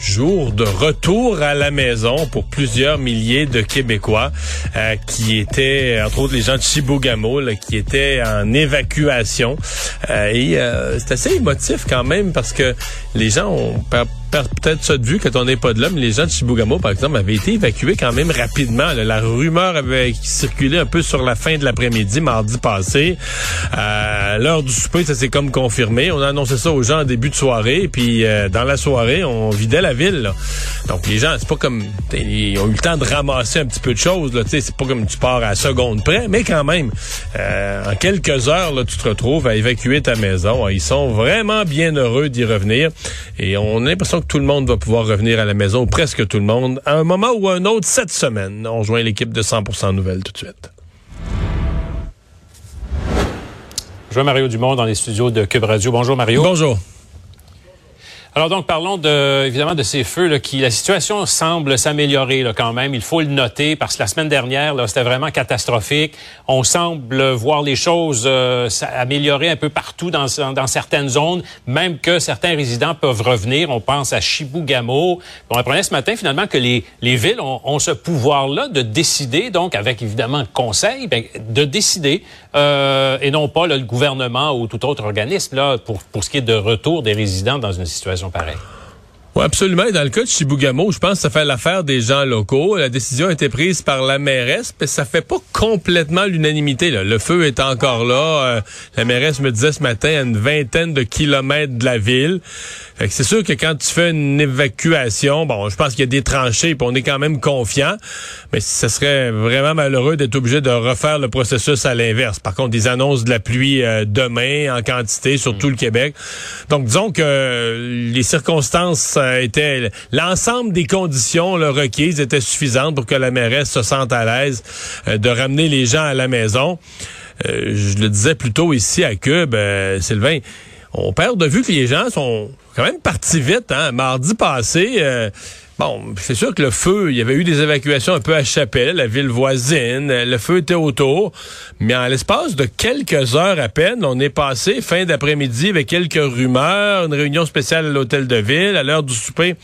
Jour de retour à la maison pour plusieurs milliers de Québécois euh, qui étaient, entre autres les gens de Chibougamau, qui étaient en évacuation. Euh, et euh, c'est assez émotif quand même parce que les gens ont peut-être ça de vue quand on n'est pas de là, mais les gens de Chibougamau, par exemple, avaient été évacués quand même rapidement. La rumeur avait circulé un peu sur la fin de l'après-midi, mardi passé. À l'heure du souper, ça s'est comme confirmé. On a annoncé ça aux gens en début de soirée, puis euh, dans la soirée, on vidait la ville. Là. Donc les gens, c'est pas comme ils ont eu le temps de ramasser un petit peu de choses. Là, c'est pas comme tu pars à seconde près, mais quand même, euh, en quelques heures, là, tu te retrouves à évacuer ta maison. Ils sont vraiment bien heureux d'y revenir, et on a l'impression que tout le monde va pouvoir revenir à la maison, ou presque tout le monde, à un moment ou à un autre cette semaine. On rejoint l'équipe de 100% Nouvelles tout de suite. Je vois Mario Dumont dans les studios de Cube Radio. Bonjour Mario. Bonjour. Alors donc parlons de évidemment de ces feux là, qui la situation semble s'améliorer quand même. Il faut le noter parce que la semaine dernière là c'était vraiment catastrophique. On semble voir les choses euh, s'améliorer un peu partout dans, dans certaines zones, même que certains résidents peuvent revenir. On pense à Chibougamau. On apprenait ce matin finalement que les, les villes ont, ont ce pouvoir-là de décider, donc avec évidemment conseil, ben, de décider euh, et non pas là, le gouvernement ou tout autre organisme là pour pour ce qui est de retour des résidents dans une situation Oui, absolument. Dans le cas de Chibougamau, je pense que ça fait l'affaire des gens locaux. La décision a été prise par la mairesse, mais ça fait pas complètement l'unanimité. Le feu est encore là. Euh, la mairesse me disait ce matin à une vingtaine de kilomètres de la ville. C'est sûr que quand tu fais une évacuation, bon, je pense qu'il y a des tranchées, puis on est quand même confiant, mais ce serait vraiment malheureux d'être obligé de refaire le processus à l'inverse. Par contre, ils annoncent de la pluie euh, demain en quantité sur tout le Québec. Donc, disons que les circonstances étaient... L'ensemble des conditions requises étaient suffisantes pour que la mairesse se sente à l'aise euh, de ramener les gens à la maison. Euh, je le disais plus tôt ici à Cube, Sylvain, on perd de vue que les gens sont quand même parti vite, hein. Mardi passé, euh, Bon, c'est sûr que le feu, il y avait eu des évacuations un peu à Chapelle, la ville voisine, le feu était autour, mais en l'espace de quelques heures à peine, on est passé fin d'après-midi avec quelques rumeurs, une réunion spéciale à l'hôtel de ville, à l'heure du souper,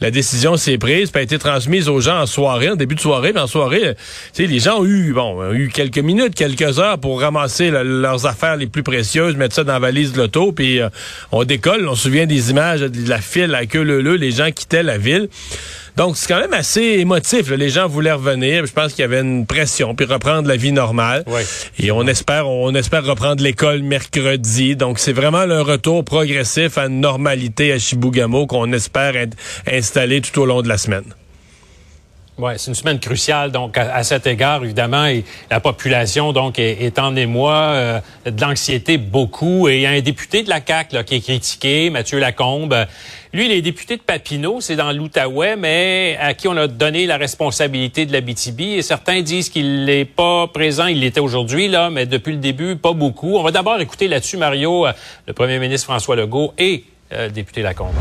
la décision s'est prise, puis a été transmise aux gens en soirée, en début de soirée, mais en soirée, sais, les gens ont eu, bon, ont eu quelques minutes, quelques heures pour ramasser leurs affaires les plus précieuses, mettre ça dans la valise de l'auto, puis euh, on décolle, on se souvient des images de la file à queue leu, les gens quittaient la ville. Donc, c'est quand même assez émotif. Les gens voulaient revenir. Je pense qu'il y avait une pression, puis reprendre la vie normale. Et on espère, on espère reprendre l'école mercredi. Donc, c'est vraiment le retour progressif à une normalité à Chibougamau qu'on espère être installé tout au long de la semaine. Oui, c'est une semaine cruciale. Donc, à, cet égard, évidemment, et la population donc est, en émoi, euh, de l'anxiété beaucoup. Et il y a un député de la CAC qui est critiqué, Mathieu Lacombe. Lui, il est député de Papineau, c'est dans l'Outaouais, mais à qui on a donné la responsabilité de la BTB. Et certains disent qu'il n'est pas présent. Il l'était aujourd'hui, là, mais depuis le début, pas beaucoup. On va d'abord écouter là-dessus, Mario, euh, le premier ministre François Legault et euh, député Lacombe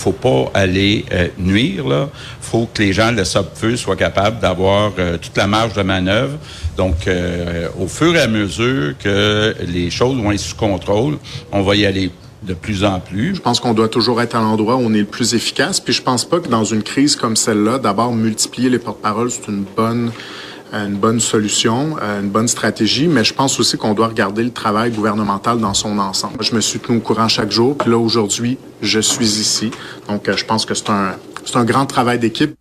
faut pas aller euh, nuire. Là, faut que les gens de feu soient capables d'avoir euh, toute la marge de manœuvre. Donc, au fur et à mesure que les choses vont être sous contrôle, on va y aller de plus en plus. Je pense qu'on doit toujours être à l'endroit où on est le plus efficace. Puis je pense pas que dans une crise comme celle-là, d'abord multiplier les porte-paroles, c'est une bonne une bonne solution, euh, une bonne stratégie, mais je pense aussi qu'on doit regarder le travail gouvernemental dans son ensemble. Je me suis tenu au courant chaque jour, puis là aujourd'hui, je suis ici. Donc euh, je pense que c'est un c'est un grand travail d'équipe.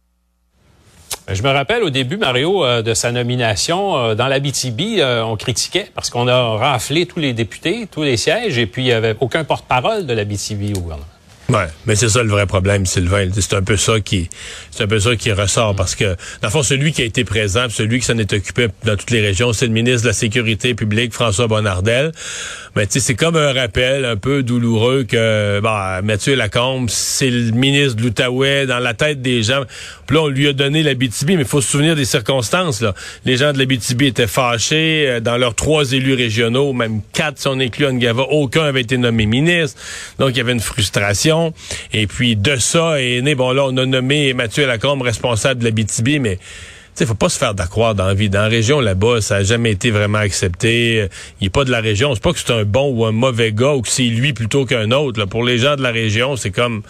Je me rappelle au début, Mario, euh, de sa nomination dans la BTB, on critiquait parce qu'on a raflé tous les députés, tous les sièges, et puis il n'y avait aucun porte-parole de la BTB au gouvernement. Ouais, mais c'est ça le vrai problème, Sylvain. C'est un peu ça qui, c'est un peu ça qui ressort parce que, dans le fond, celui qui a été présent, celui qui s'en est occupé dans toutes les régions, c'est le ministre de la Sécurité publique, François Bonnardel. Mais tu sais, c'est comme un rappel un peu douloureux que, bah, Mathieu Lacombe, c'est le ministre de l'Outaouais dans la tête des gens. Puis là, on lui a donné la BTB, mais il faut se souvenir des circonstances, là. Les gens de la BTB étaient fâchés euh, dans leurs trois élus régionaux, même quatre si on inclut Ngava, aucun avait été nommé ministre. Donc, il y avait une frustration. Et puis de ça est né, bon là, on a nommé Mathieu Lacombe responsable de la BTB, mais il faut pas se faire d'accroire dans la vie. Dans la région là-bas, ça a jamais été vraiment accepté. Il est pas de la région. C'est pas que c'est un bon ou un mauvais gars ou que c'est lui plutôt qu'un autre. Là. Pour les gens de la région, c'est comme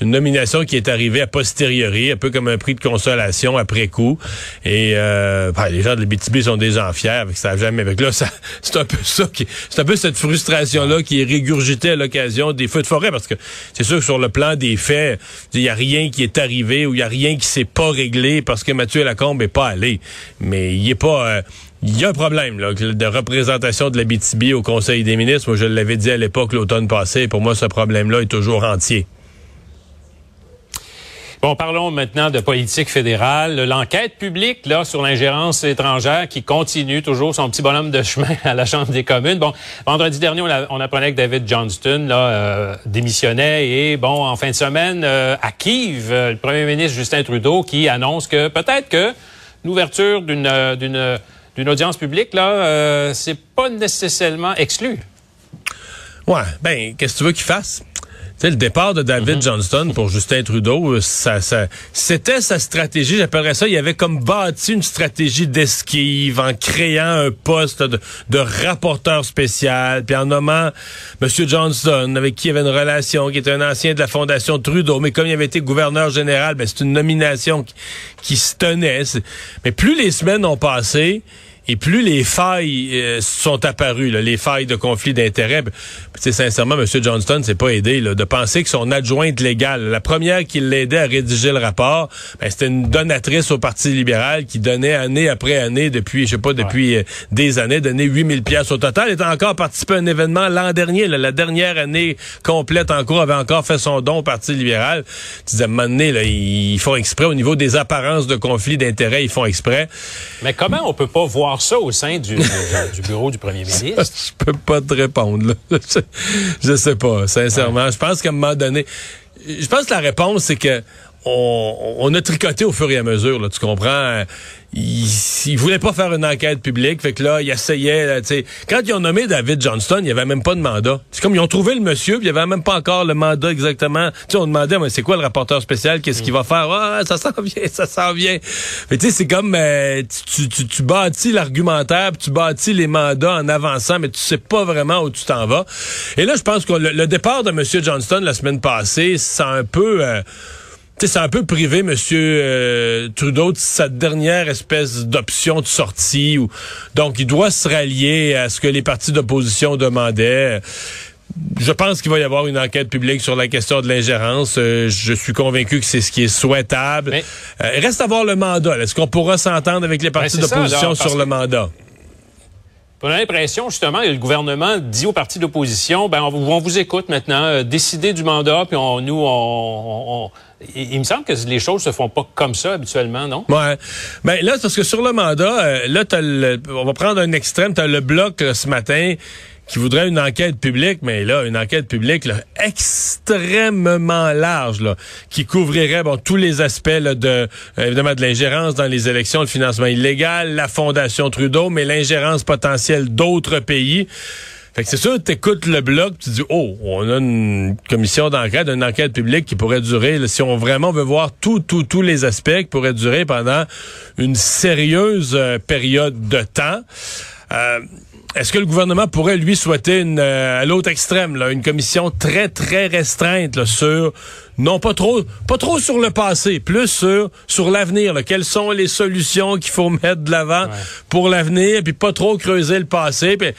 une nomination qui est arrivée a posteriori, un peu comme un prix de consolation après coup. Et euh, ben, les gens de l'Abitibi sont des gens fiers. Avec ça jamais. Avec là, c'est un peu ça qui, c'est un peu cette frustration là qui est régurgitée à l'occasion des feux de forêt parce que c'est sûr que sur le plan des faits, il y a rien qui est arrivé ou il y a rien qui s'est pas réglé parce que Mathieu Lacombe est pas allé. Mais il est pas... Euh, il y a un problème de représentation de la BTB au Conseil des ministres. Moi, je l'avais dit à l'époque l'automne passé. Pour moi, ce problème-là est toujours entier. Bon, parlons maintenant de politique fédérale. L'enquête publique là sur l'ingérence étrangère qui continue toujours son petit bonhomme de chemin à la Chambre des communes. Bon, vendredi dernier, on, apprenait que David Johnston là, euh, démissionnait et bon, en fin de semaine, euh, à Kiev, le premier ministre Justin Trudeau qui annonce que peut-être que l'ouverture d'une euh, d'une euh, d'une audience publique là, euh, c'est pas nécessairement exclu. Ouais, ben qu'est-ce que tu veux qu'il fasse? Le départ de David mhm. Johnston pour Justin Trudeau, euh, ça, ça c'était sa stratégie. J'appellerais ça. Il avait comme bâti une stratégie d'esquive en créant un poste de, de, rapporteur spécial, puis en nommant M. Johnston, avec qui il avait une relation, qui était un ancien de la Fondation Trudeau, mais comme il avait été gouverneur général, ben, c'est une nomination qui, qui se tenait. Mais plus les semaines ont passé, et plus les failles euh, sont apparues, les failles de conflit d'intérêts, c'est sincèrement, M. Johnston s'est pas aidé de penser que son adjointe légale, la première qui l'aidait à rédiger le rapport, ben, c'était une donatrice au Parti libéral qui donnait année après année depuis, je sais pas, depuis euh, des années, donnait 8000 pièces au total. Elle était encore participé à un événement l'an dernier, la dernière année complète en cours, avait encore fait son don au Parti libéral. Tu disais, à un moment donné, là, ils font exprès au niveau des apparences de conflit d'intérêts, ils font exprès. Mais comment on peut pas voir ça au sein du, bureau du premier ministre? Je peux pas te répondre. Là. Je, sais pas, sincèrement. Je pense qu'à un moment donné, je pense que la réponse, c'est que on, a tricoté au fur et à mesure, là, tu comprends? Il, il voulait pas faire une enquête publique, fait que là, il essayait, sais. Quand ils ont nommé David Johnston, il y avait même pas de mandat. C'est comme ils ont trouvé le monsieur, puis il y avait même pas encore le mandat exactement. Tu sais, on demandait, mais c'est quoi le rapporteur spécial, qu'est-ce qu'il va faire? Ah, ça s'en vient, ça s'en vient. Mais tu sais, c'est comme euh, tu, tu, tu, bâtis l'argumentaire, tu bâtis les mandats en avançant, mais tu sais pas vraiment où tu t'en vas. Et là, je pense que le, départ de monsieur Johnston la semaine passée, c'est un peu... Euh, c'est un peu privé, M. Euh, Trudeau, de sa dernière espèce d'option de sortie. Ou, donc, il doit se rallier à ce que les partis d'opposition demandaient. Je pense qu'il va y avoir une enquête publique sur la question de l'ingérence. Euh, je suis convaincu que c'est ce qui est souhaitable. Euh, il reste à voir le mandat. Est-ce qu'on pourra s'entendre avec les partis d'opposition sur le mandat? On a l'impression, justement, que le gouvernement dit aux partis d'opposition, ben, on, vous écoute maintenant, euh, décider du mandat, puis on, nous, on, il, me semble que les choses se font pas comme ça habituellement, non? Ouais. Ben là, parce que sur le mandat, euh, là, as le, on va prendre un extrême, tu as le bloc ce matin qui voudrait une enquête publique, mais là, une enquête publique extrêmement large, là, qui couvrirait bon, tous les aspects de euh, évidemment de l'ingérence dans les élections, le financement illégal, la Fondation Trudeau, mais l'ingérence potentielle d'autres pays. Fait que c'est sûr, tu écoutes le bloc, tu dis, oh, on a une commission d'enquête, une enquête publique qui pourrait durer, si on vraiment veut voir tout, tout, tous les aspects, qui pourrait durer pendant une sérieuse euh, période de temps. Euh, est-ce que le gouvernement pourrait lui souhaiter une, euh, à l'autre extrême là, une commission très très restreinte là, sur non pas trop pas trop sur le passé, plus sur sur l'avenir. Quelles sont les solutions qu'il faut mettre de l'avant pour l'avenir, puis pas trop creuser le passé. Puis,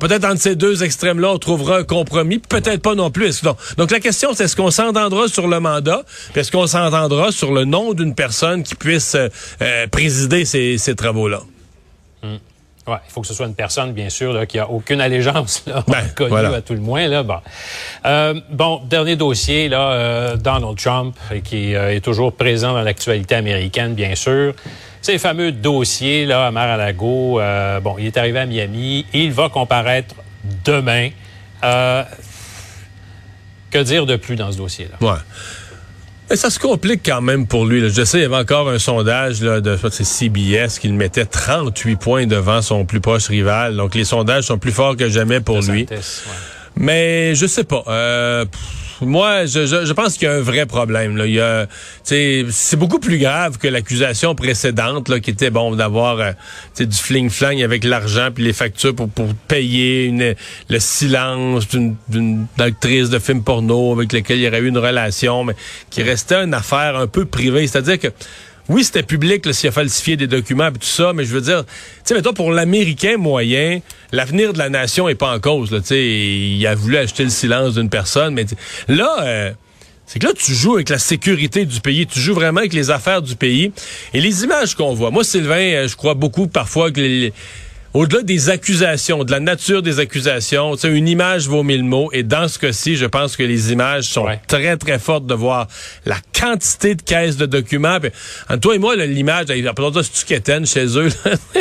peut-être entre ces deux extrêmes là, on trouvera un compromis, peut-être pas non plus. Donc, donc la question c'est est-ce qu'on s'entendra sur le mandat, puis est-ce qu'on s'entendra sur le nom d'une personne qui puisse euh, présider ces, ces travaux là. Ouais, il faut que ce soit une personne, bien sûr, là, qui a aucune allégeance, là, Ben, connue voilà. à tout le moins. Là, bon. Euh, bon, dernier dossier, là, euh, Donald Trump, qui euh, est toujours présent dans l'actualité américaine, bien sûr. Ces fameux dossiers, là, à Mar-a-Lago, euh, bon, il est arrivé à Miami, il va comparaître demain. Euh, que dire de plus dans ce dossier-là? Ouais. Mais ça se complique quand même pour lui. là. Je sais, il y avait encore un sondage là, de c'est CBS qui le mettait 38 points devant son plus proche rival. Donc les sondages sont plus forts que jamais pour lui. Ouais. Mais je sais pas. Euh, pff, moi, je, je, je pense qu'il y a un vrai problème. Là. Il y a, c'est beaucoup plus grave que l'accusation précédente, là, qui était bon d'avoir euh, du fling-flang avec l'argent puis les factures pour, pour payer une, le silence d'une d'une actrice de film porno avec laquelle il y aurait eu une relation, mais qui restait une affaire un peu privée. C'est-à-dire que oui, c'était public s'il a falsifié des documents et tout ça, mais je veux dire, tu sais, mettons, pour l'Américain moyen, l'avenir de la nation est pas en cause. Là, il a voulu acheter le silence d'une personne, mais là, euh, c'est que là, tu joues avec la sécurité du pays, tu joues vraiment avec les affaires du pays. Et les images qu'on voit, moi, Sylvain, euh, je crois beaucoup parfois que les- au-delà des accusations, de la nature des accusations, tu sais, une image vaut mille mots. Et dans ce cas-ci, je pense que les images sont Ouais. très, très fortes de voir la quantité de caisses de documents. Puis, entre toi et moi, l'image, après ça, c'est-tu quétaine chez eux? là?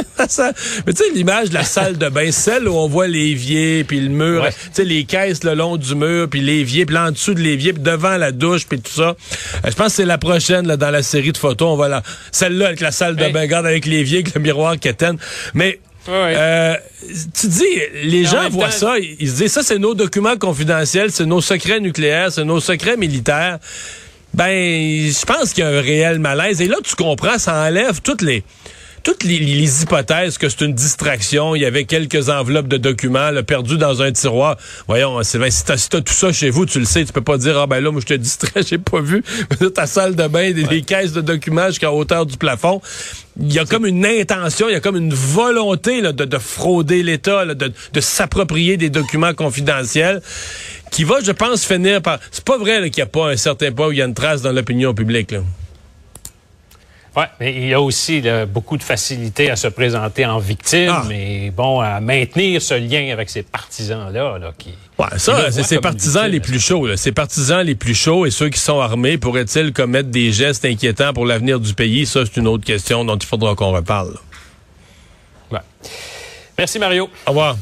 Mais tu sais, l'image de la salle de bain, celle où on voit l'évier, puis le mur, Ouais. tu sais, les caisses le long du mur, puis l'évier, puis là, en dessous de l'évier, puis devant la douche, puis tout ça. Euh, je pense que c'est la prochaine, là, dans la série de photos. On va la, celle-là avec la salle de Hey. bain, regarde avec l'évier, avec le miroir quétaine. Mais, Ouais, euh, tu dis, les en gens voient temps- ça, ils ils se disent, ça, c'est nos documents confidentiels, c'est nos secrets nucléaires, c'est nos secrets militaires. Ben, je pense qu'il y a un réel malaise. Et là, tu comprends, ça enlève toutes les toutes les, les hypothèses que c'est une distraction. Il y avait quelques enveloppes de documents là, perdus dans un tiroir. Voyons, Sylvain, si t'as si tout ça chez vous, tu le sais, tu peux pas dire, ah ben là, moi, je te distrais, j'ai pas vu. Ta salle de bain, des, des caisses de documents jusqu'à hauteur du plafond. Il y a comme une intention, il y a comme une volonté là, de, de frauder l'État, de, de s'approprier des documents confidentiels qui va, je pense, finir par... C'est pas vrai qu'il n'y a pas un certain point où il y a une trace dans l'opinion publique. Là. Ouais, mais il y a aussi là, beaucoup de facilité à se présenter en victime Ah. et bon à maintenir ce lien avec ces partisans là, qui. Ouais, ça, c'est ses partisans les plus chauds. Ses partisans les plus chauds et ceux qui sont armés pourraient-ils commettre des gestes inquiétants pour l'avenir du pays? Ça, c'est une autre question dont il faudra qu'on reparle. Ouais. Merci Mario. Au revoir.